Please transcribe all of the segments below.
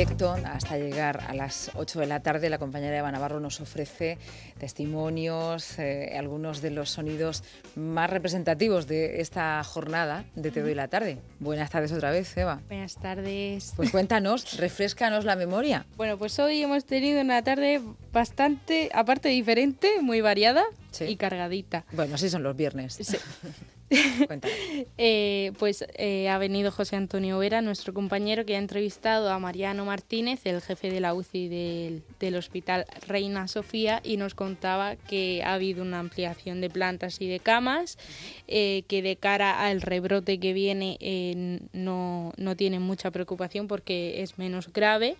Hasta llegar a las 8 de la tarde. La compañera Eva Navarro nos ofrece testimonios, eh, algunos de los sonidos más representativos de esta jornada de Te doy la tarde. Buenas tardes otra vez, Eva. Buenas tardes. Pues cuéntanos, refrescanos la memoria. Bueno, pues hoy hemos tenido una tarde bastante, aparte diferente, muy variada y cargadita. Bueno, así son los viernes. Sí. eh, pues eh, ha venido José Antonio Vera, nuestro compañero, que ha entrevistado a Mariano Martínez, el jefe de la UCI del, del, Hospital Reina Sofía, y nos contaba que ha habido una ampliación de plantas y de camas, eh, que de cara al rebrote que viene no, no tienen mucha preocupación porque es menos grave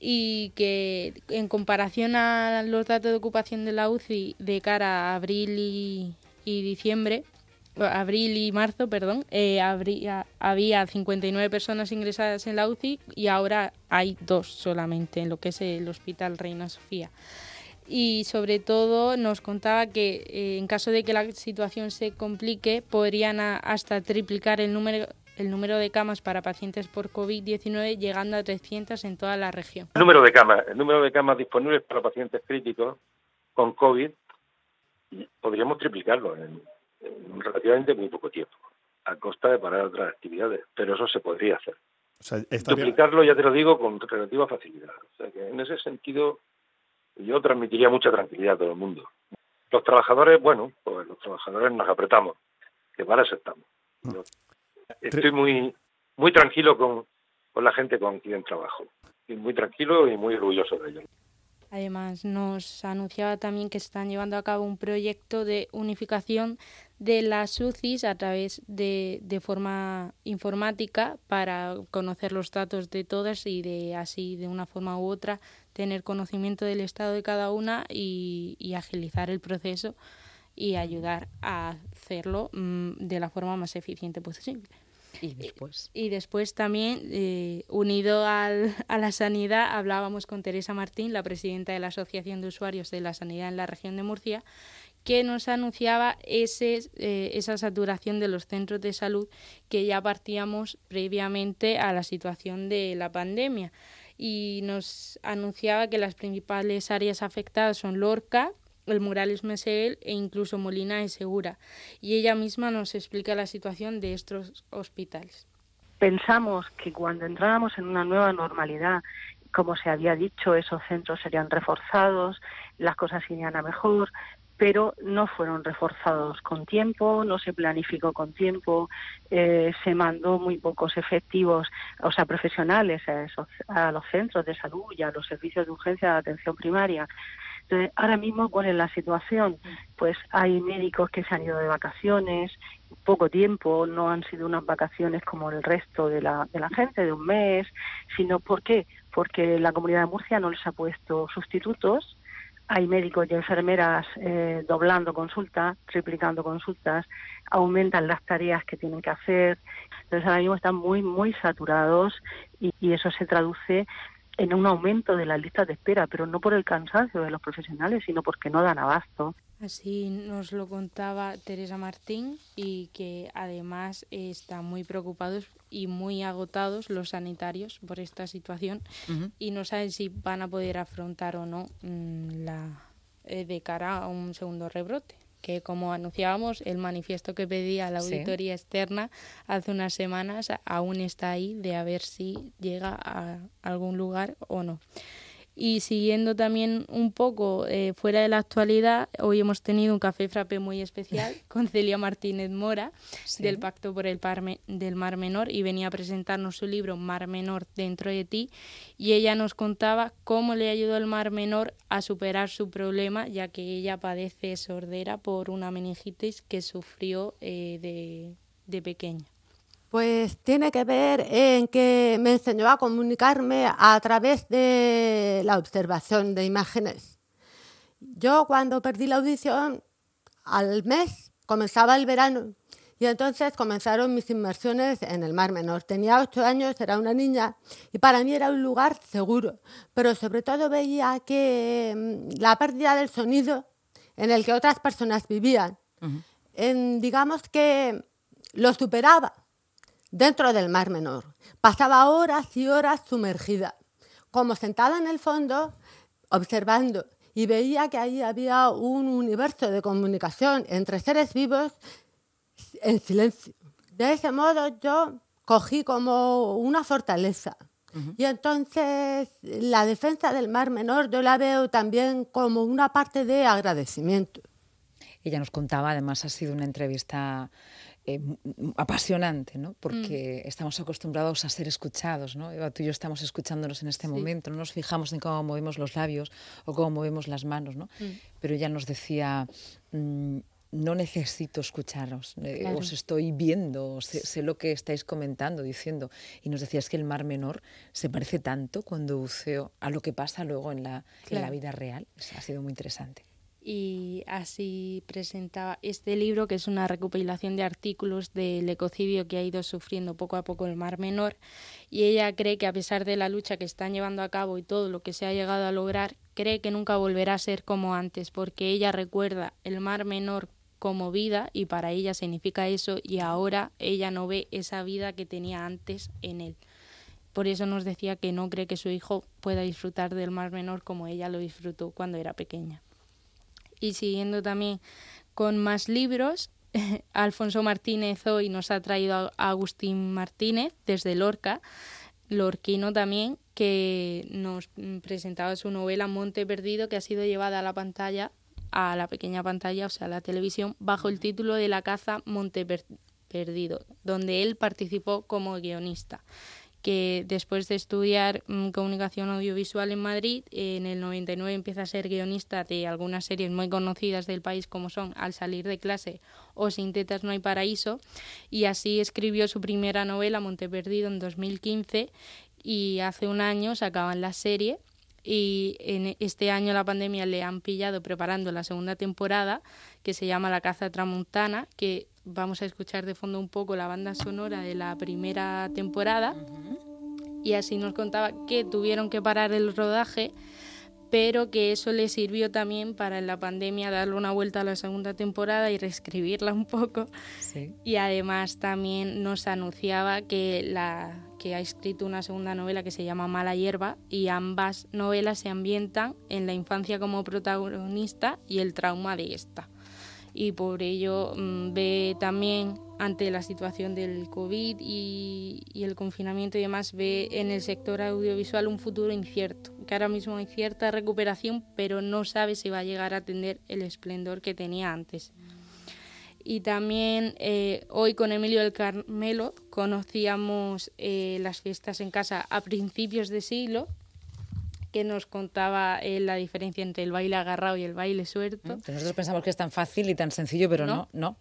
y que en comparación a los datos de ocupación de la UCI de cara a abril y diciembre, abril y marzo, perdón, eh, habría, había 59 personas ingresadas en la UCI y ahora hay dos solamente en lo que es el Hospital Reina Sofía. Y sobre todo nos contaba que eh, en caso de que la situación se complique, podrían hasta triplicar el número el número de camas para pacientes por COVID-19 llegando a 300 en toda la región. El número de camas, el número de camas disponibles para pacientes críticos con COVID podríamos triplicarlo en, en relativamente muy poco tiempo, a costa de parar otras actividades, pero eso se podría hacer. O sea, Duplicarlo, ya te lo digo, con relativa facilidad. O sea que en ese sentido yo transmitiría mucha tranquilidad a todo el mundo. Los trabajadores, bueno, pues los trabajadores nos apretamos, que para eso estamos. estoy muy muy tranquilo con, con la gente con quien trabajo. Y muy tranquilo y muy orgulloso de ellos. Además, nos anunciaba también que están llevando a cabo un proyecto de unificación de las UCIs a través de, de forma informática para conocer los datos de todas y de así, de una forma u otra, tener conocimiento del estado de cada una y, y agilizar el proceso y ayudar a hacerlo mmm, de la forma más eficiente posible. Y después. Y, después también, eh, unido al, a la sanidad, hablábamos con Teresa Martín, la presidenta de la Asociación de Usuarios de la Sanidad en la región de Murcia, que nos anunciaba ese, eh, esa saturación de los centros de salud que ya partíamos previamente a la situación de la pandemia. Y nos anunciaba que las principales áreas afectadas son Lorca, el Morales Mesel e incluso Molina de Segura. Y ella misma nos explica la situación de estos hospitales. Pensamos que cuando entráramos en una nueva normalidad, como se había dicho, esos centros serían reforzados, las cosas irían a mejor, pero no fueron reforzados con tiempo, no se planificó con tiempo, eh, se mandó muy pocos efectivos, o sea, profesionales a, esos, a los centros de salud y a los servicios de urgencia de atención primaria. Entonces, ahora mismo, ¿cuál es la situación? Pues hay médicos que se han ido de vacaciones, poco tiempo, no han sido unas vacaciones como el resto de la, de la gente, de un mes, sino ¿por qué? Porque la comunidad de Murcia no les ha puesto sustitutos, hay médicos y enfermeras eh, doblando consultas, triplicando consultas, aumentan las tareas que tienen que hacer. Entonces ahora mismo están muy, muy saturados y, y eso se traduce en un aumento de las listas de espera, pero no por el cansancio de los profesionales, sino porque no dan abasto. Así nos lo contaba Teresa Martín y que además están muy preocupados y muy agotados los sanitarios por esta situación uh -huh. y no saben si van a poder afrontar o no mmm, la eh, de cara a un segundo rebrote que como anunciábamos, el manifiesto que pedía la auditoría sí. externa hace unas semanas aún está ahí de a ver si llega a algún lugar o no. Y siguiendo también un poco eh, fuera de la actualidad, hoy hemos tenido un café frappé muy especial con Celia Martínez Mora sí. del Pacto por el Parme, del Mar Menor y venía a presentarnos su libro Mar Menor dentro de ti y ella nos contaba cómo le ayudó el Mar Menor a superar su problema ya que ella padece sordera por una meningitis que sufrió eh, de, de pequeña. Pues tiene que ver en que me enseñó a comunicarme a través de la observación de imágenes. Yo cuando perdí la audición, al mes comenzaba el verano y entonces comenzaron mis inmersiones en el Mar Menor. Tenía ocho años, era una niña y para mí era un lugar seguro, pero sobre todo veía que la pérdida del sonido en el que otras personas vivían uh -huh en, digamos que lo superaba dentro del Mar Menor. Pasaba horas y horas sumergida, como sentada en el fondo, observando, y veía que ahí había un universo de comunicación entre seres vivos en silencio. De ese modo yo cogí como una fortaleza. Y entonces la defensa del Mar Menor yo la veo también como una parte de agradecimiento. Ella nos contaba, además ha sido una entrevista eh, apasionante, ¿no? porque mm. estamos acostumbrados a ser escuchados. ¿no? Eva, tú y yo estamos escuchándonos en este momento, no nos fijamos en cómo movemos los labios o cómo movemos las manos, ¿no? Mm. pero ella nos decía, mm, no necesito escucharos, eh, os estoy viendo, sé, lo que estáis comentando, diciendo. Y nos decías que el Mar Menor se parece tanto cuando buceo a lo que pasa luego en la, en la vida real. ha sido muy interesante y así presentaba este libro, que es una recopilación de artículos del ecocidio que ha ido sufriendo poco a poco el Mar Menor. Y ella cree que a pesar de la lucha que están llevando a cabo y todo lo que se ha llegado a lograr, cree que nunca volverá a ser como antes, porque ella recuerda el Mar Menor como vida y para ella significa eso y ahora ella no ve esa vida que tenía antes en él. Por eso nos decía que no cree que su hijo pueda disfrutar del Mar Menor como ella lo disfrutó cuando era pequeña y siguiendo también con más libros, Alfonso Martínez hoy nos ha traído a Agustín Martínez desde Lorca, lorquino también, que nos presentaba su novela Monte Perdido, que ha sido llevada a la pantalla, a la pequeña pantalla, o sea, a la televisión, bajo el título de La caza Monte Perdido, donde él participó como guionista que después de estudiar mm, comunicación audiovisual en Madrid, en el 99 empieza a ser guionista de algunas series muy conocidas del país como son Al salir de clase o Sin tetas no hay paraíso, y así escribió su primera novela Monteperdido en 2015 y hace un año sacaban la serie. Y en este año la pandemia le han pillado preparando la segunda temporada que se llama La caza tramontana, que vamos a escuchar de fondo un poco la banda sonora de la primera temporada. Y así nos contaba que tuvieron que parar el rodaje, pero que eso le sirvió también para en la pandemia darle una vuelta a la segunda temporada y reescribirla un poco. Y además también nos anunciaba que, la, que ha escrito una segunda novela que se llama Mala Hierba y ambas novelas se ambientan en la infancia como protagonista y el trauma de esta y por ello mm, ve también ante la situación del COVID y, el confinamiento y demás, ve en el sector audiovisual un futuro incierto, que ahora mismo hay cierta recuperación, pero no sabe si va a llegar a tener el esplendor que tenía antes. Y también eh, hoy con Emilio del Carmelo conocíamos eh, las fiestas en casa a principios de siglo que nos contaba eh, la diferencia entre el baile agarrado y el baile suelto. Nosotros pensamos que es tan fácil y tan sencillo, pero no, no. no.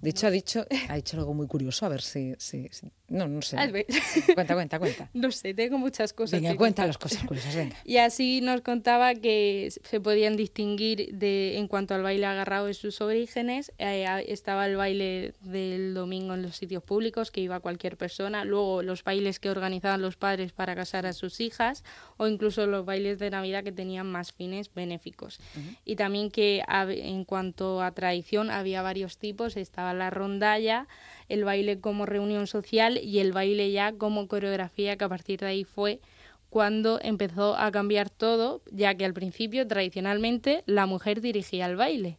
Dicho, ha dicho, ha dicho algo muy curioso, a ver si, si, no, no sé. Cuenta, cuenta, cuenta. No sé, tengo muchas cosas. Venga, cuenta las cosas curiosas, venga. Y así nos contaba que se podían distinguir de, en cuanto al baile agarrado de sus orígenes. Eh, estaba el baile del domingo en los sitios públicos, que iba cualquier persona. Luego los bailes que organizaban los padres para casar a sus hijas, o incluso los bailes de Navidad que tenían más fines benéficos. Y también que en cuanto a tradición había varios tipos. Estaba la rondalla, el baile como reunión social y el baile ya como coreografía, que a partir de ahí fue cuando empezó a cambiar todo, ya que al principio tradicionalmente la mujer dirigía el baile.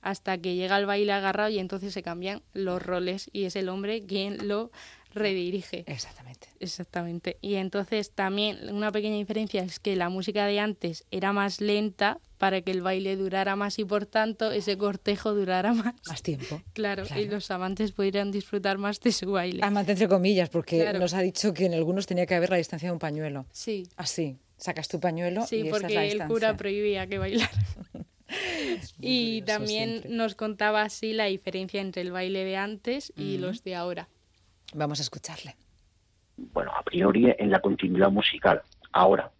Hasta que llega el baile agarrado y entonces se cambian los roles y es el hombre quien lo redirige. Exactamente. Exactamente. Y entonces también una pequeña diferencia es que la música de antes era más lenta para que el baile durara más y por tanto ese cortejo durara más. Más tiempo. Claro, y los amantes pudieran disfrutar más de su baile. Amante entre comillas, porque nos ha dicho que en algunos tenía que haber la distancia de un pañuelo. Sí. Así, sacas tu pañuelo sí, y porque esa el cura prohibía que bailara. y también nos contaba así la diferencia entre el baile de antes y los de ahora. Vamos a escucharle. Bueno, a priori en la continuidad musical. Ahora,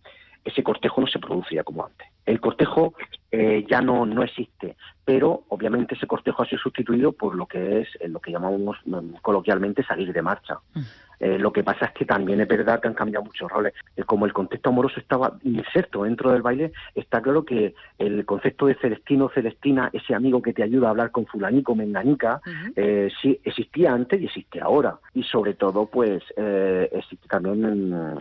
ese cortejo no se produce ya como antes. El cortejo eh, ya no, no existe, pero obviamente ese cortejo ha sido sustituido por lo que es lo que llamamos mm, coloquialmente salir de marcha. Eh, lo que pasa es que también es verdad que han cambiado muchos roles. Eh, como el contexto amoroso estaba inserto dentro del baile, está claro que el concepto de Celestino, Celestina, ese amigo que te ayuda a hablar con fulanico, menganica, eh, sí existía antes y existe ahora. Y sobre todo, pues, existe también en,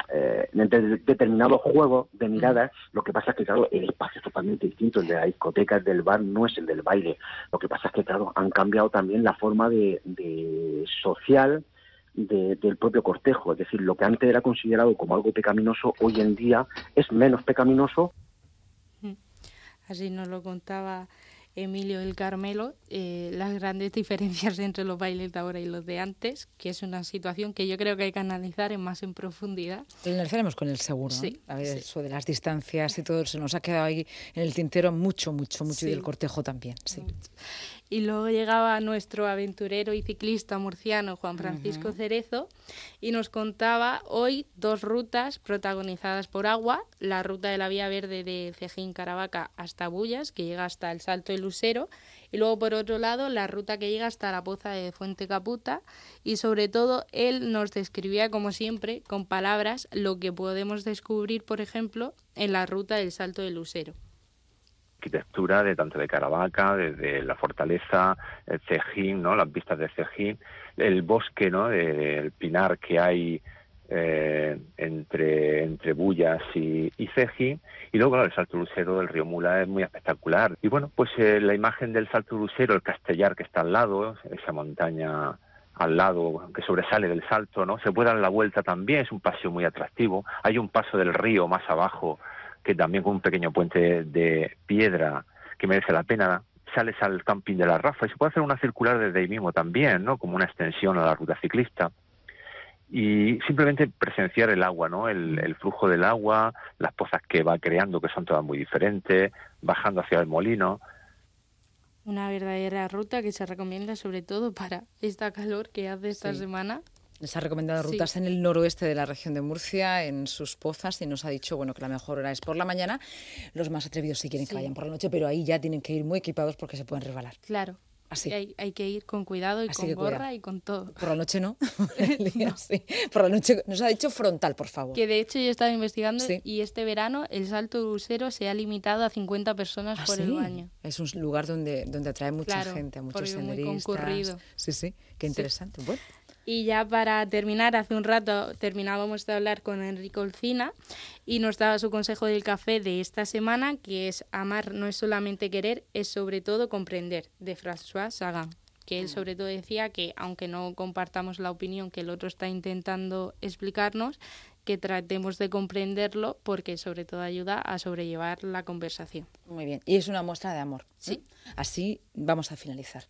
en determinados juegos de miradas. Lo que pasa es que, claro, el espacio es totalmente distinto. El de la discoteca, el del bar, no es el del baile. Lo que pasa es que, claro, han cambiado también la forma de, de social del propio cortejo. Es decir, lo que antes era considerado como algo pecaminoso, hoy en día es menos pecaminoso. Mm. Así nos lo contaba Emilio del Carmelo, eh, las grandes diferencias entre los bailes de ahora y los de antes, que es una situación que yo creo que hay que analizar en más en profundidad. Lo analizaremos con el seguro. Sí, A ver, eso de las distancias y todo, se nos ha quedado ahí en el tintero mucho, mucho, mucho, y del cortejo también. Sí. Y luego llegaba nuestro aventurero y ciclista murciano Juan Francisco Cerezo y nos contaba hoy dos rutas protagonizadas por agua, la ruta de la Vía Verde de Cejín Caravaca hasta Bullas, que llega hasta el Salto del Lucero, y luego por otro lado la ruta que llega hasta la Poza de Fuente Caputa y sobre todo él nos describía como siempre con palabras lo que podemos descubrir, por ejemplo, en la ruta del Salto del Lucero arquitectura de tanto de Caravaca, desde la fortaleza, el Cejín, ¿no? las vistas de Cejín, el bosque, ¿no? el pinar que hay eh, entre, entre Bullas y, Cejín, y luego el Salto Lucero del río Mula es muy espectacular. Y bueno, pues eh, la imagen del Salto Lucero, el Castellar que está al lado, esa montaña al lado que sobresale del salto, ¿no? Se puede dar la vuelta también, es un paseo muy atractivo. Hay un paso del río más abajo que también con un pequeño puente de piedra que merece la pena, sales al camping de la Rafa y se puede hacer una circular desde ahí mismo también, ¿no? Como una extensión a la ruta ciclista. Y simplemente presenciar el agua, ¿no? El, el flujo del agua, las pozas que va creando, que son todas muy diferentes, bajando hacia el molino. Una verdadera ruta que se recomienda sobre todo para esta calor que hace esta semana les ha recomendado rutas en el noroeste de la región de Murcia, en sus pozas, y nos ha dicho bueno que la mejor hora es por la mañana. Los más atrevidos sí quieren que vayan por la noche, pero ahí ya tienen que ir muy equipados porque se pueden resbalar. Claro. Así. Hay, hay, que ir con cuidado y con gorra y con todo. Por la noche no. Por la noche nos ha dicho frontal, por favor. Que de hecho yo he estado investigando y este verano el salto crucero se ha limitado a 50 personas ¿Ah, por el baño. Es un lugar donde, donde atrae mucha gente, a muchos senderistas. Muy concurrido. Sí, sí, qué interesante. Bueno. Y ya para terminar, hace un rato terminábamos de hablar con Enrique Olcina y nos daba su consejo del café de esta semana, que es amar no es solamente querer, es sobre todo comprender, de François Sagan. Que él sobre todo decía que aunque no compartamos la opinión que el otro está intentando explicarnos, que tratemos de comprenderlo porque sobre todo ayuda a sobrellevar la conversación. Muy bien, y es una muestra de amor. Sí. Así vamos a finalizar.